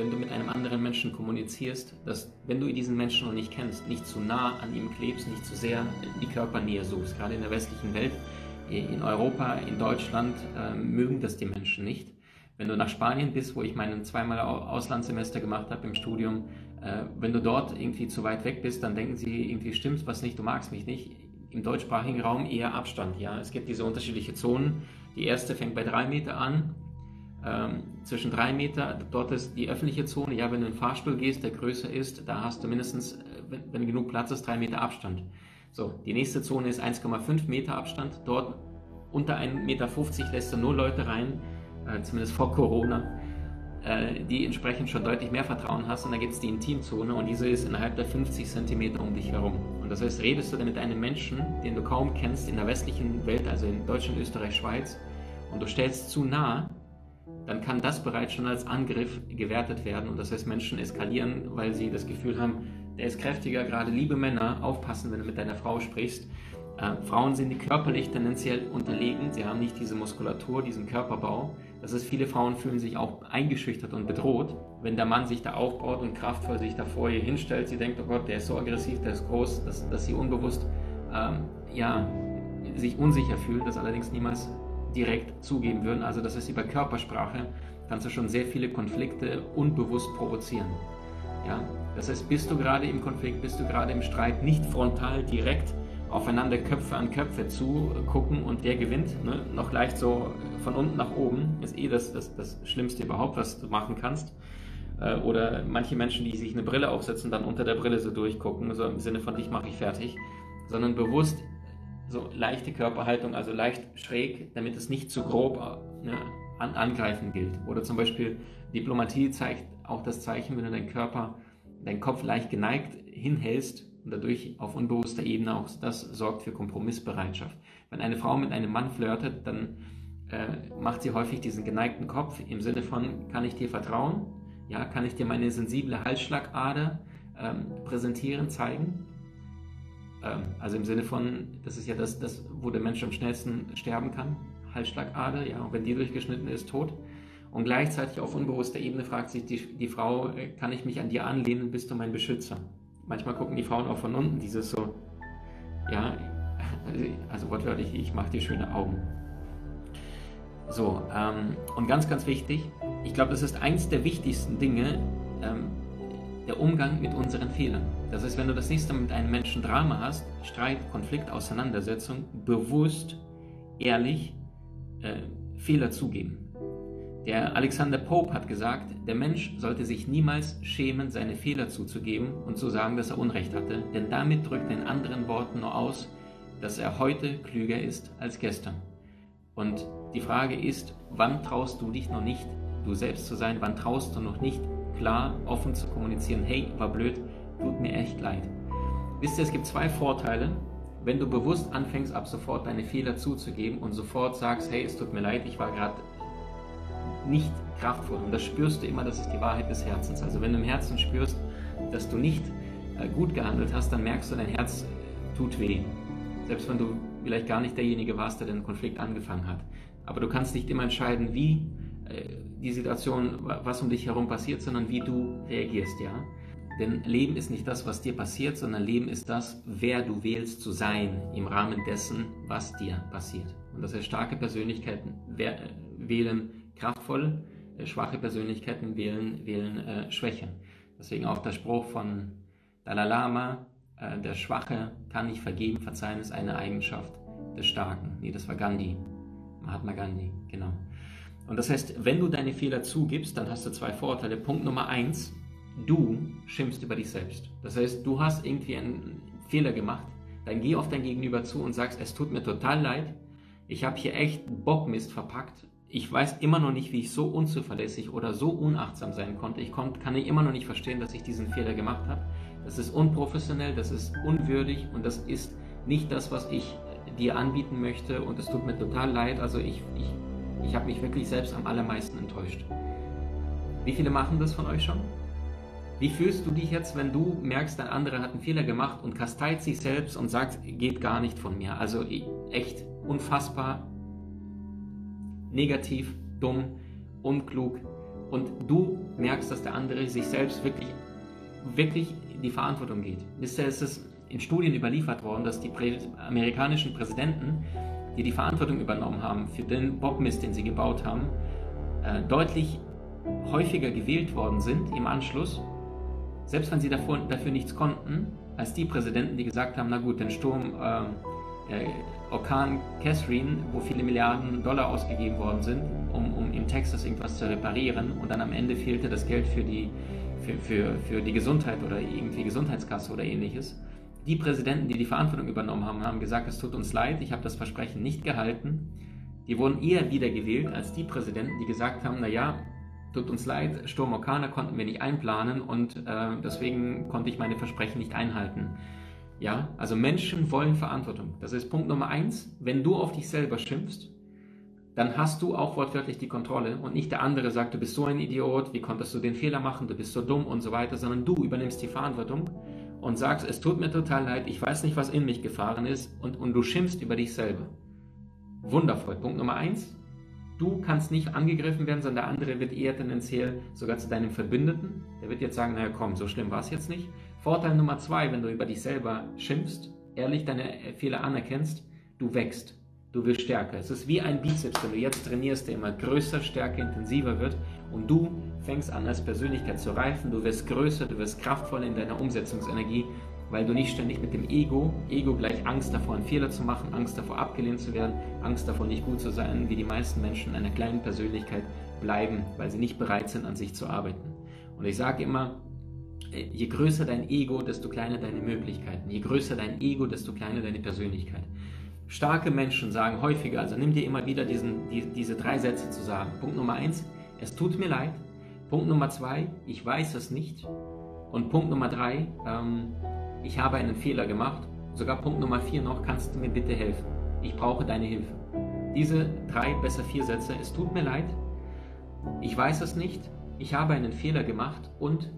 wenn du mit einem anderen Menschen kommunizierst, dass wenn du diesen Menschen noch nicht kennst, nicht zu nah an ihm klebst, nicht zu sehr die Körpernähe suchst. Gerade in der westlichen Welt in Europa, in Deutschland äh, mögen das die Menschen nicht. Wenn du nach Spanien bist, wo ich meinen zweimal Auslandssemester gemacht habe im Studium, äh, wenn du dort irgendwie zu weit weg bist, dann denken sie, irgendwie stimmt was nicht, du magst mich nicht. Im deutschsprachigen Raum eher Abstand. Ja, es gibt diese unterschiedlichen Zonen. Die erste fängt bei drei Meter an, ähm, zwischen drei Meter, dort ist die öffentliche Zone. Ja, wenn du in den Fahrstuhl gehst, der größer ist, da hast du mindestens, äh, wenn, wenn genug Platz ist, drei Meter Abstand. So, die nächste Zone ist 1,5 Meter Abstand. Dort unter 1,50 Meter lässt du nur Leute rein, äh, zumindest vor Corona, äh, die entsprechend schon deutlich mehr Vertrauen hast. Und dann gibt es die Intimzone und diese ist innerhalb der 50 Zentimeter um dich herum. Und das heißt, redest du dann mit einem Menschen, den du kaum kennst in der westlichen Welt, also in Deutschland, Österreich, Schweiz, und du stellst zu nah, dann kann das bereits schon als Angriff gewertet werden. Und das heißt, Menschen eskalieren, weil sie das Gefühl haben, der ist kräftiger, gerade liebe Männer, aufpassen, wenn du mit deiner Frau sprichst. Äh, Frauen sind körperlich tendenziell unterlegen, sie haben nicht diese Muskulatur, diesen Körperbau. Das heißt, viele Frauen fühlen sich auch eingeschüchtert und bedroht, wenn der Mann sich da aufbaut und kraftvoll sich da vor ihr hinstellt. Sie denkt, oh Gott, der ist so aggressiv, der ist groß, dass, dass sie unbewusst ähm, ja, sich unsicher fühlt, das allerdings niemals direkt zugeben würden. Also das heißt, über Körpersprache kannst du schon sehr viele Konflikte unbewusst provozieren. Ja? Das heißt, bist du gerade im Konflikt, bist du gerade im Streit, nicht frontal direkt aufeinander Köpfe an Köpfe zu gucken und der gewinnt, ne? noch leicht so von unten nach oben, ist eh das, das, das Schlimmste überhaupt, was du machen kannst. Äh, oder manche Menschen, die sich eine Brille aufsetzen, dann unter der Brille so durchgucken, so im Sinne von dich mache ich fertig, sondern bewusst so leichte Körperhaltung, also leicht schräg, damit es nicht zu grob ne, an, angreifen gilt. Oder zum Beispiel Diplomatie zeigt auch das Zeichen, wenn du deinen Körper, deinen Kopf leicht geneigt hinhältst und dadurch auf unbewusster Ebene auch das sorgt für Kompromissbereitschaft. Wenn eine Frau mit einem Mann flirtet, dann äh, macht sie häufig diesen geneigten Kopf im Sinne von, kann ich dir vertrauen? Ja, kann ich dir meine sensible Halsschlagader ähm, präsentieren, zeigen? Ähm, also im Sinne von, das ist ja das, das, wo der Mensch am schnellsten sterben kann, Halsschlagader, ja, und wenn die durchgeschnitten ist, tot. Und gleichzeitig auf unbewusster Ebene fragt sich die, die Frau, äh, kann ich mich an dir anlehnen, bist du mein Beschützer? Manchmal gucken die Frauen auch von unten, dieses so, ja, also wortwörtlich, ich mache dir schöne Augen. So, ähm, und ganz, ganz wichtig, ich glaube, das ist eins der wichtigsten Dinge, ähm, der Umgang mit unseren Fehlern. Das heißt, wenn du das nächste Mal mit einem Menschen Drama hast, Streit, Konflikt, Auseinandersetzung, bewusst, ehrlich äh, Fehler zugeben. Der Alexander Pope hat gesagt, der Mensch sollte sich niemals schämen, seine Fehler zuzugeben und zu sagen, dass er Unrecht hatte, denn damit drückt er in anderen Worten nur aus, dass er heute klüger ist als gestern. Und die Frage ist, wann traust du dich noch nicht, du selbst zu sein? Wann traust du noch nicht, klar, offen zu kommunizieren, hey, war blöd, tut mir echt leid. Wisst ihr, es gibt zwei Vorteile, wenn du bewusst anfängst, ab sofort deine Fehler zuzugeben und sofort sagst, hey, es tut mir leid, ich war gerade nicht kraftvoll. Und das spürst du immer, das ist die Wahrheit des Herzens. Also wenn du im Herzen spürst, dass du nicht äh, gut gehandelt hast, dann merkst du, dein Herz tut weh. Selbst wenn du vielleicht gar nicht derjenige warst, der den Konflikt angefangen hat. Aber du kannst nicht immer entscheiden, wie äh, die Situation, was um dich herum passiert, sondern wie du reagierst, ja. Denn Leben ist nicht das, was dir passiert, sondern Leben ist das, wer du wählst zu sein im Rahmen dessen, was dir passiert. Und das heißt, starke Persönlichkeiten wählen kraftvoll, äh, schwache Persönlichkeiten wählen, wählen äh, Schwäche. Deswegen auch der Spruch von Dalai Lama, äh, der Schwache kann nicht vergeben, verzeihen ist eine Eigenschaft des Starken. Nee, das war Gandhi, Mahatma Gandhi, genau. Und das heißt, wenn du deine Fehler zugibst, dann hast du zwei Vorteile. Punkt Nummer eins, du schimpfst über dich selbst. Das heißt, du hast irgendwie einen Fehler gemacht, dann geh auf dein Gegenüber zu und sagst, es tut mir total leid, ich habe hier echt Bockmist verpackt. Ich weiß immer noch nicht, wie ich so unzuverlässig oder so unachtsam sein konnte. Ich kann immer noch nicht verstehen, dass ich diesen Fehler gemacht habe. Das ist unprofessionell, das ist unwürdig und das ist nicht das, was ich dir anbieten möchte und es tut mir total leid. Also ich, ich, ich habe mich wirklich selbst am allermeisten enttäuscht. Wie viele machen das von euch schon? Wie fühlst du dich jetzt, wenn du merkst, ein anderer hat einen Fehler gemacht und kasteit sich selbst und sagt, geht gar nicht von mir? Also echt unfassbar negativ, dumm, unklug. Und du merkst, dass der andere sich selbst wirklich, wirklich die Verantwortung geht. Ist es in Studien überliefert worden, dass die amerikanischen Präsidenten, die die Verantwortung übernommen haben für den Bockmist, den sie gebaut haben, äh, deutlich häufiger gewählt worden sind im Anschluss, selbst wenn sie davor, dafür nichts konnten, als die Präsidenten, die gesagt haben, na gut, den Sturm äh, äh, Orkan Catherine, wo viele Milliarden Dollar ausgegeben worden sind, um, um in Texas irgendwas zu reparieren und dann am Ende fehlte das Geld für die, für, für, für die Gesundheit oder irgendwie Gesundheitskasse oder ähnliches. Die Präsidenten, die die Verantwortung übernommen haben, haben gesagt, es tut uns leid, ich habe das Versprechen nicht gehalten. Die wurden eher wiedergewählt als die Präsidenten, die gesagt haben, naja, tut uns leid, Sturm Orkana konnten wir nicht einplanen und äh, deswegen konnte ich meine Versprechen nicht einhalten. Ja, also Menschen wollen Verantwortung. Das ist Punkt Nummer eins. Wenn du auf dich selber schimpfst, dann hast du auch wortwörtlich die Kontrolle und nicht der andere sagt, du bist so ein Idiot, wie konntest du den Fehler machen, du bist so dumm und so weiter, sondern du übernimmst die Verantwortung und sagst, es tut mir total leid, ich weiß nicht, was in mich gefahren ist und, und du schimpfst über dich selber. Wundervoll. Punkt Nummer eins. Du kannst nicht angegriffen werden, sondern der andere wird eher tendenziell sogar zu deinem Verbündeten. Der wird jetzt sagen, naja komm, so schlimm war es jetzt nicht. Vorteil Nummer zwei, wenn du über dich selber schimpfst, ehrlich deine Fehler anerkennst, du wächst. Du wirst stärker. Es ist wie ein Bizeps, wenn du jetzt trainierst, der immer größer, stärker, intensiver wird und du fängst an als Persönlichkeit zu reifen, du wirst größer, du wirst kraftvoller in deiner Umsetzungsenergie, weil du nicht ständig mit dem Ego, Ego gleich Angst davor, einen Fehler zu machen, Angst davor, abgelehnt zu werden, Angst davor, nicht gut zu sein, wie die meisten Menschen einer kleinen Persönlichkeit bleiben, weil sie nicht bereit sind, an sich zu arbeiten. Und ich sage immer, je größer dein Ego, desto kleiner deine Möglichkeiten. Je größer dein Ego, desto kleiner deine Persönlichkeit. Starke Menschen sagen häufiger, also nimm dir immer wieder diesen, die, diese drei Sätze zu sagen. Punkt Nummer eins, es tut mir leid. Punkt Nummer zwei, ich weiß es nicht. Und Punkt Nummer drei, ähm, ich habe einen Fehler gemacht. Sogar Punkt Nummer vier noch, kannst du mir bitte helfen? Ich brauche deine Hilfe. Diese drei, besser vier Sätze, es tut mir leid, ich weiß es nicht, ich habe einen Fehler gemacht und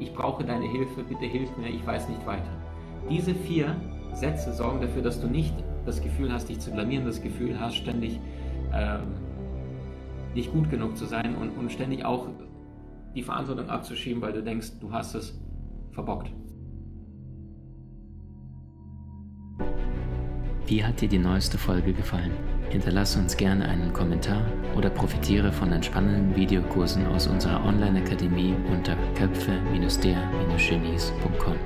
ich brauche deine Hilfe, bitte hilf mir, ich weiß nicht weiter. Diese vier Sätze sorgen dafür, dass du nicht das Gefühl hast, dich zu blamieren, das Gefühl hast, ständig ähm, nicht gut genug zu sein und, und ständig auch die Verantwortung abzuschieben, weil du denkst, du hast es verbockt. Wie hat dir die neueste Folge gefallen? Hinterlasse uns gerne einen Kommentar oder profitiere von entspannenden Videokursen aus unserer Online-Akademie unter köpfe-der-genies.com.